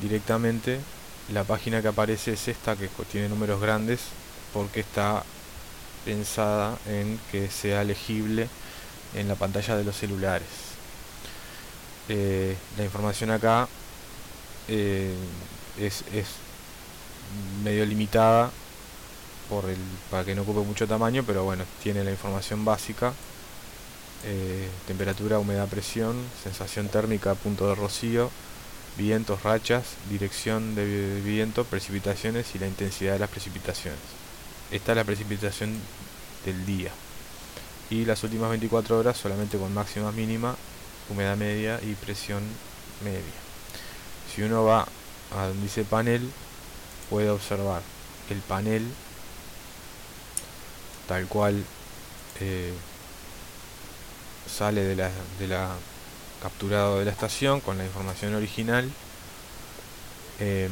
directamente la página que aparece es esta que tiene números grandes porque está pensada en que sea legible en la pantalla de los celulares. Eh, la información acá eh, es, medio limitada por el, para que no ocupe mucho tamaño, pero bueno, tiene la información básica. Eh, temperatura, humedad, presión, sensación térmica, punto de rocío, vientos, rachas, dirección de viento, precipitaciones y la intensidad de las precipitaciones. Esta es la precipitación del día. Y las últimas 24 horas solamente con máxima mínima, humedad media y presión media. Si uno va a donde dice panel, puede observar el panel tal cual eh, sale de la, de la capturado de la estación con la información original. Em,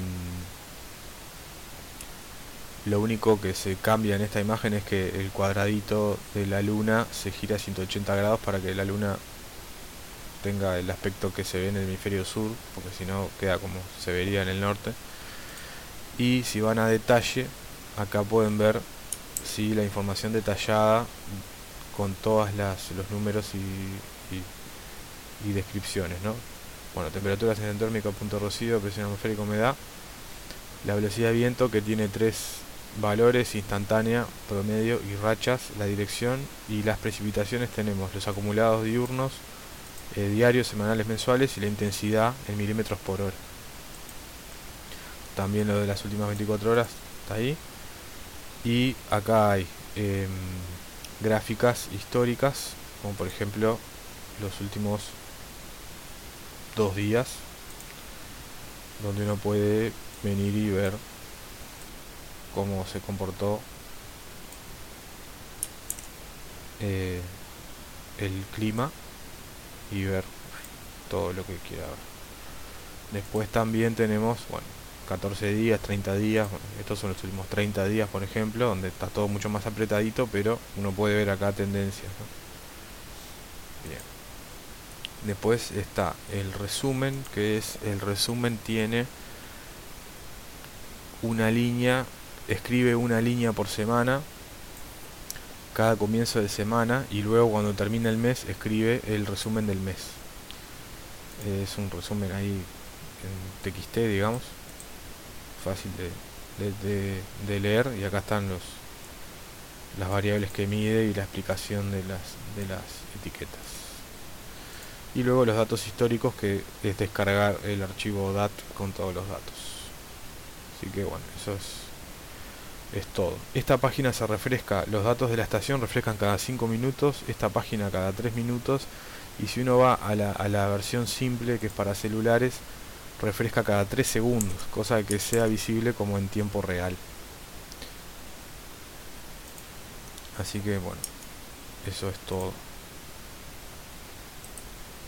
lo único que se cambia en esta imagen es que el cuadradito de la luna se gira a 180 grados para que la luna tenga el aspecto que se ve en el hemisferio sur, porque si no queda como se vería en el norte. Y si van a detalle, acá pueden ver si la información detallada con todas las los números y descripciones, ¿no? Bueno, temperatura térmica, punto rocío, presión atmosférica, humedad. La velocidad de viento que tiene tres valores, instantánea, promedio y rachas, la dirección y las precipitaciones tenemos los acumulados diurnos, eh, diarios, semanales, mensuales y la intensidad en milímetros por hora. También lo de las últimas 24 horas está ahí. Y acá hay em, gráficas históricas, como por ejemplo los últimos dos días donde uno puede venir y ver cómo se comportó eh, el clima y ver todo lo que quiera ver. Después también tenemos, bueno, 14 días, 30 días, estos son los últimos 30 días, por ejemplo, donde está todo mucho más apretadito, pero uno puede ver acá tendencias. Después está el resumen, que es el resumen tiene una línea, escribe una línea por semana, cada comienzo de semana, y luego cuando termina el mes escribe el resumen del mes. Es un resumen ahí en TXT, digamos, fácil de, de leer, y acá están los las variables que mide y la explicación de las, de las etiquetas y luego los datos históricos que es descargar el archivo DAT con todos los datos. Así que bueno eso es todo. Esta página se refresca los datos de la estación refrescan cada 5 minutos esta página cada 3 minutos y si uno va a la, a la versión simple que es para celulares refresca cada 3 segundos cosa que sea visible como en tiempo real. Así que bueno eso es todo